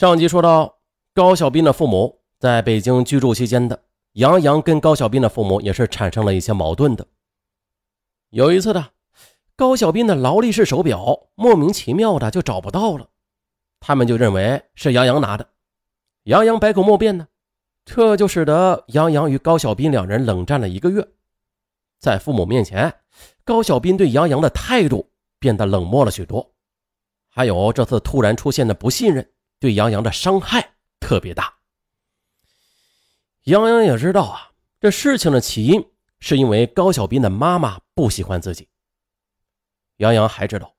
上集说到，高小斌的父母在北京居住期间的杨洋跟高小斌的父母也是产生了一些矛盾的。有一次的，高小斌的劳力士手表莫名其妙的就找不到了，他们就认为是杨洋拿的。杨洋百口莫辩呢，这就使得杨洋与高小斌两人冷战了一个月。在父母面前，高小斌对杨洋的态度变得冷漠了许多，还有这次突然出现的不信任。对杨洋的伤害特别大。杨洋也知道啊，这事情的起因是因为高小斌的妈妈不喜欢自己。杨洋还知道，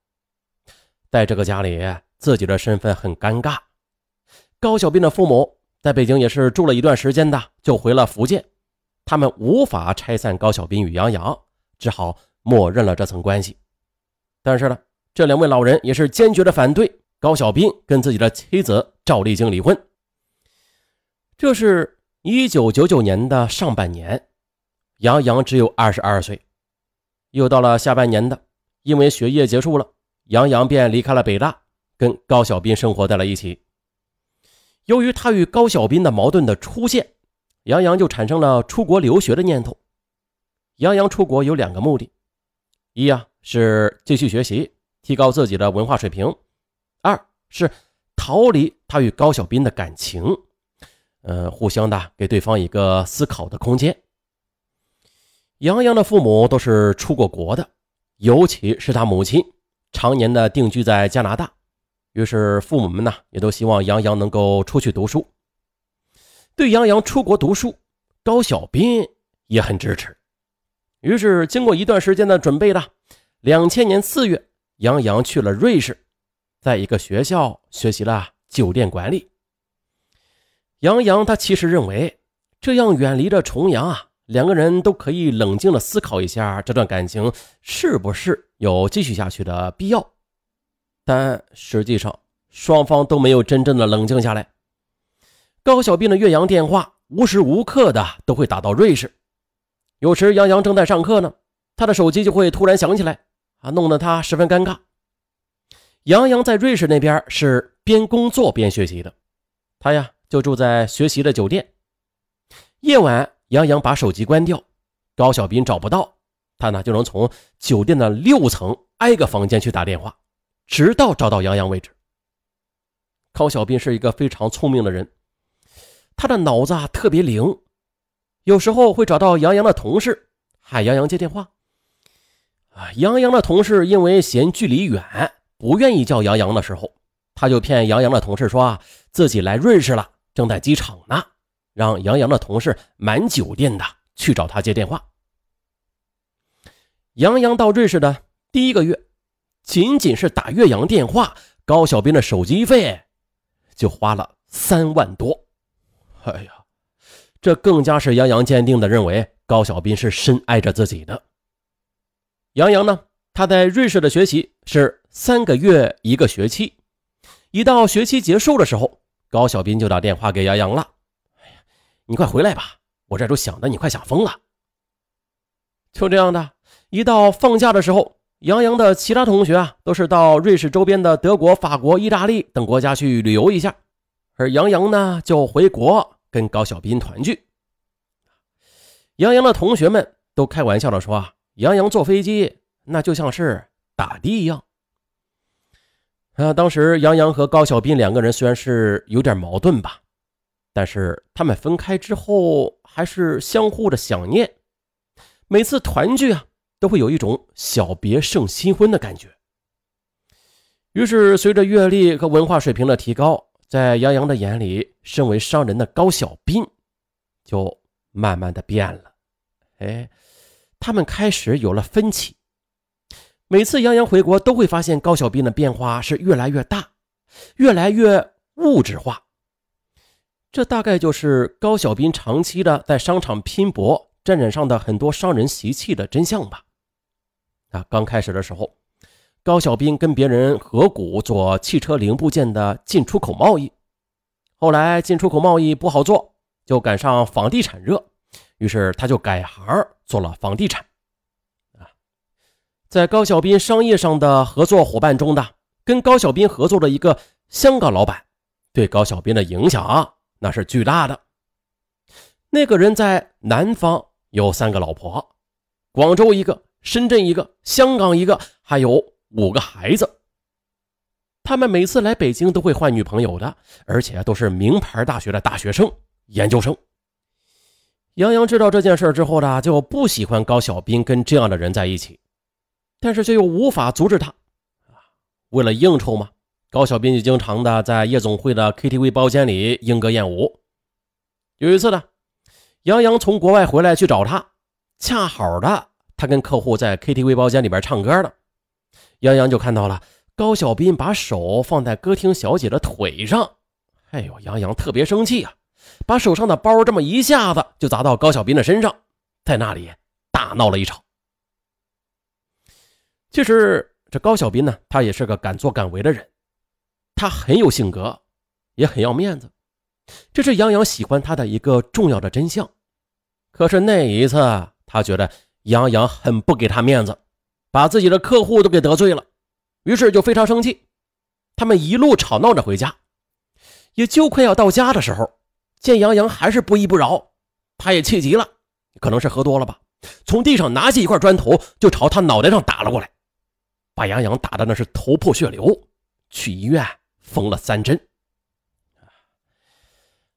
在这个家里，自己的身份很尴尬。高小斌的父母在北京也是住了一段时间的，就回了福建。他们无法拆散高小斌与杨洋，只好默认了这层关系。但是呢，这两位老人也是坚决的反对。高小斌跟自己的妻子赵丽晶离婚。这是一九九九年的上半年，杨洋只有二十二岁。又到了下半年的，因为学业结束了，杨洋便离开了北大，跟高小斌生活在了一起。由于他与高小斌的矛盾的出现，杨洋就产生了出国留学的念头。杨洋出国有两个目的：一呀是继续学习，提高自己的文化水平。二是逃离他与高小斌的感情，呃，互相的给对方一个思考的空间。杨洋的父母都是出过国的，尤其是他母亲常年的定居在加拿大，于是父母们呢也都希望杨洋能够出去读书。对杨洋出国读书，高小斌也很支持。于是经过一段时间的准备的，两千年四月，杨洋去了瑞士。在一个学校学习了酒店管理。杨洋他其实认为，这样远离着重阳啊，两个人都可以冷静的思考一下这段感情是不是有继续下去的必要。但实际上，双方都没有真正的冷静下来。高小斌的岳阳电话无时无刻的都会打到瑞士，有时杨洋正在上课呢，他的手机就会突然响起来，啊，弄得他十分尴尬。杨洋在瑞士那边是边工作边学习的，他呀就住在学习的酒店。夜晚，杨洋把手机关掉，高小斌找不到他呢，就能从酒店的六层挨个房间去打电话，直到找到杨洋为止。高小斌是一个非常聪明的人，他的脑子啊特别灵，有时候会找到杨洋的同事，喊杨洋接电话。啊，杨洋的同事因为嫌距离远。不愿意叫杨洋的时候，他就骗杨洋的同事说啊，自己来瑞士了，正在机场呢，让杨洋的同事满酒店的去找他接电话。杨洋到瑞士的第一个月，仅仅是打岳阳电话，高小斌的手机费就花了三万多。哎呀，这更加是杨洋坚定的认为高小斌是深爱着自己的。杨洋呢？他在瑞士的学习是三个月一个学期，一到学期结束的时候，高小斌就打电话给杨洋了：“哎呀，你快回来吧，我这都想的你快想疯了。”就这样的，一到放假的时候，杨洋的其他同学啊都是到瑞士周边的德国、法国、意大利等国家去旅游一下，而杨洋呢就回国跟高小斌团聚。杨洋的同学们都开玩笑的说：“啊，杨洋坐飞机。”那就像是打的一样。啊，当时杨洋和高小斌两个人虽然是有点矛盾吧，但是他们分开之后还是相互的想念。每次团聚啊，都会有一种小别胜新婚的感觉。于是，随着阅历和文化水平的提高，在杨洋的眼里，身为商人的高小斌就慢慢的变了。哎，他们开始有了分歧。每次杨洋回国，都会发现高小斌的变化是越来越大，越来越物质化。这大概就是高小斌长期的在商场拼搏，沾染上的很多商人习气的真相吧。啊，刚开始的时候，高小斌跟别人合股做汽车零部件的进出口贸易，后来进出口贸易不好做，就赶上房地产热，于是他就改行做了房地产。在高小斌商业上的合作伙伴中的，跟高小斌合作的一个香港老板，对高小斌的影响啊那是巨大的。那个人在南方有三个老婆，广州一个，深圳一个，香港一个，还有五个孩子。他们每次来北京都会换女朋友的，而且都是名牌大学的大学生、研究生。杨洋知道这件事之后呢，就不喜欢高小斌跟这样的人在一起，但是却又无法阻止他。为了应酬嘛，高小斌就经常的在夜总会的 KTV 包间里莺歌燕舞。有一次呢，杨洋从国外回来去找他，恰好的他跟客户在 KTV 包间里边唱歌呢，杨洋就看到了。高小斌把手放在歌厅小姐的腿上，哎呦，杨洋特别生气啊，把手上的包这么一下子就砸到高小斌的身上，在那里大闹了一场。其实这高小斌呢，他也是个敢作敢为的人，他很有性格，也很要面子，这是杨洋喜欢他的一个重要的真相。可是那一次，他觉得杨洋很不给他面子，把自己的客户都给得罪了。于是就非常生气，他们一路吵闹着回家，也就快要到家的时候，见杨洋还是不依不饶，他也气急了，可能是喝多了吧，从地上拿起一块砖头就朝他脑袋上打了过来，把杨洋打的那是头破血流，去医院缝了三针。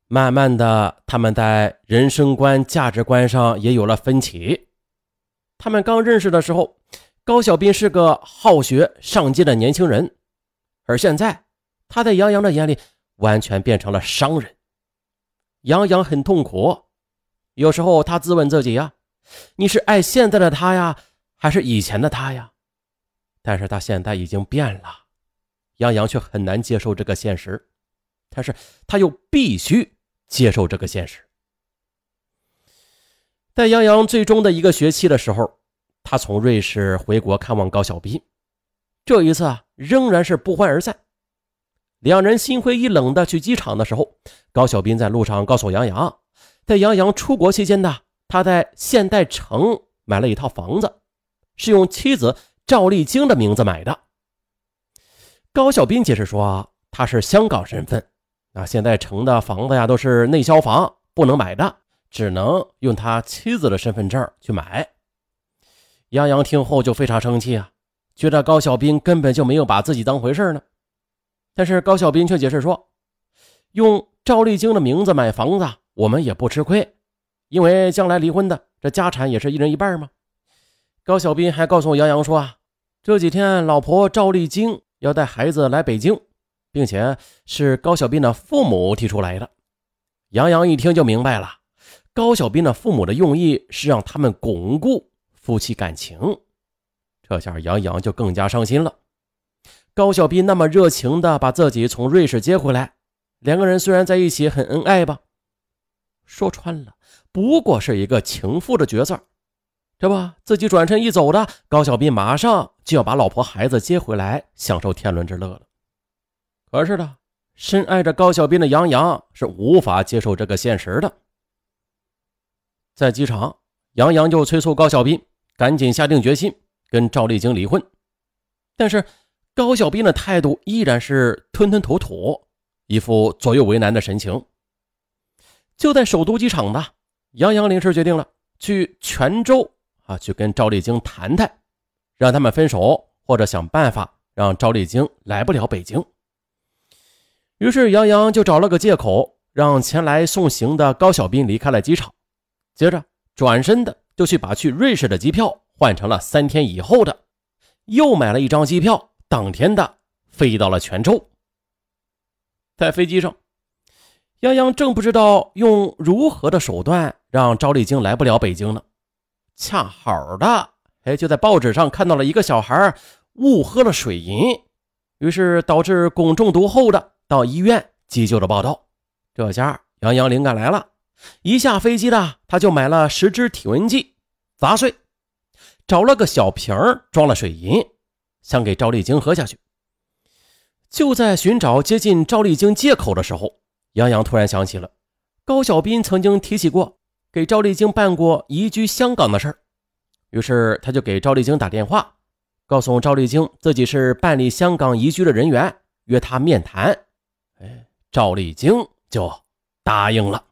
慢慢的，他们在人生观、价值观上也有了分歧。他们刚认识的时候。高小斌是个好学上进的年轻人，而现在他在杨洋的眼里完全变成了商人。杨洋很痛苦，有时候他自问自己呀：“你是爱现在的他呀，还是以前的他呀？”但是他现在已经变了，杨洋却很难接受这个现实，但是他又必须接受这个现实。在杨洋最终的一个学期的时候。他从瑞士回国看望高小斌，这一次啊，仍然是不欢而散。两人心灰意冷的去机场的时候，高小斌在路上告诉杨洋，在杨洋出国期间呢，他在现代城买了一套房子，是用妻子赵丽晶的名字买的。高小斌解释说，他是香港身份，啊，现在城的房子呀都是内销房，不能买的，只能用他妻子的身份证去买。杨洋听后就非常生气啊，觉得高小斌根本就没有把自己当回事呢。但是高小斌却解释说，用赵丽晶的名字买房子，我们也不吃亏，因为将来离婚的这家产也是一人一半吗。高小斌还告诉杨洋说啊，这几天老婆赵丽晶要带孩子来北京，并且是高小斌的父母提出来的。杨洋一听就明白了，高小斌的父母的用意是让他们巩固。夫妻感情，这下杨洋就更加伤心了。高小斌那么热情的把自己从瑞士接回来，两个人虽然在一起很恩爱吧，说穿了不过是一个情妇的角色。这不，自己转身一走的，高小斌马上就要把老婆孩子接回来，享受天伦之乐了。可是呢，深爱着高小斌的杨洋是无法接受这个现实的。在机场，杨洋就催促高小斌。赶紧下定决心跟赵丽晶离婚，但是高小斌的态度依然是吞吞吐吐，一副左右为难的神情。就在首都机场呢，杨洋临时决定了去泉州啊，去跟赵丽晶谈谈，让他们分手，或者想办法让赵丽晶来不了北京。于是杨洋就找了个借口，让前来送行的高小斌离开了机场，接着转身的。就去把去瑞士的机票换成了三天以后的，又买了一张机票，当天的飞到了泉州。在飞机上，杨洋正不知道用如何的手段让赵丽晶来不了北京呢，恰好的，哎，就在报纸上看到了一个小孩误喝了水银，于是导致汞中毒后的到医院急救的报道。这下杨洋灵感来了。一下飞机的，他就买了十支体温计，砸碎，找了个小瓶装了水银，想给赵丽晶喝下去。就在寻找接近赵丽晶借口的时候，杨洋突然想起了高小斌曾经提起过给赵丽晶办过移居香港的事儿，于是他就给赵丽晶打电话，告诉赵丽晶自己是办理香港移居的人员，约他面谈。哎，赵丽晶就答应了。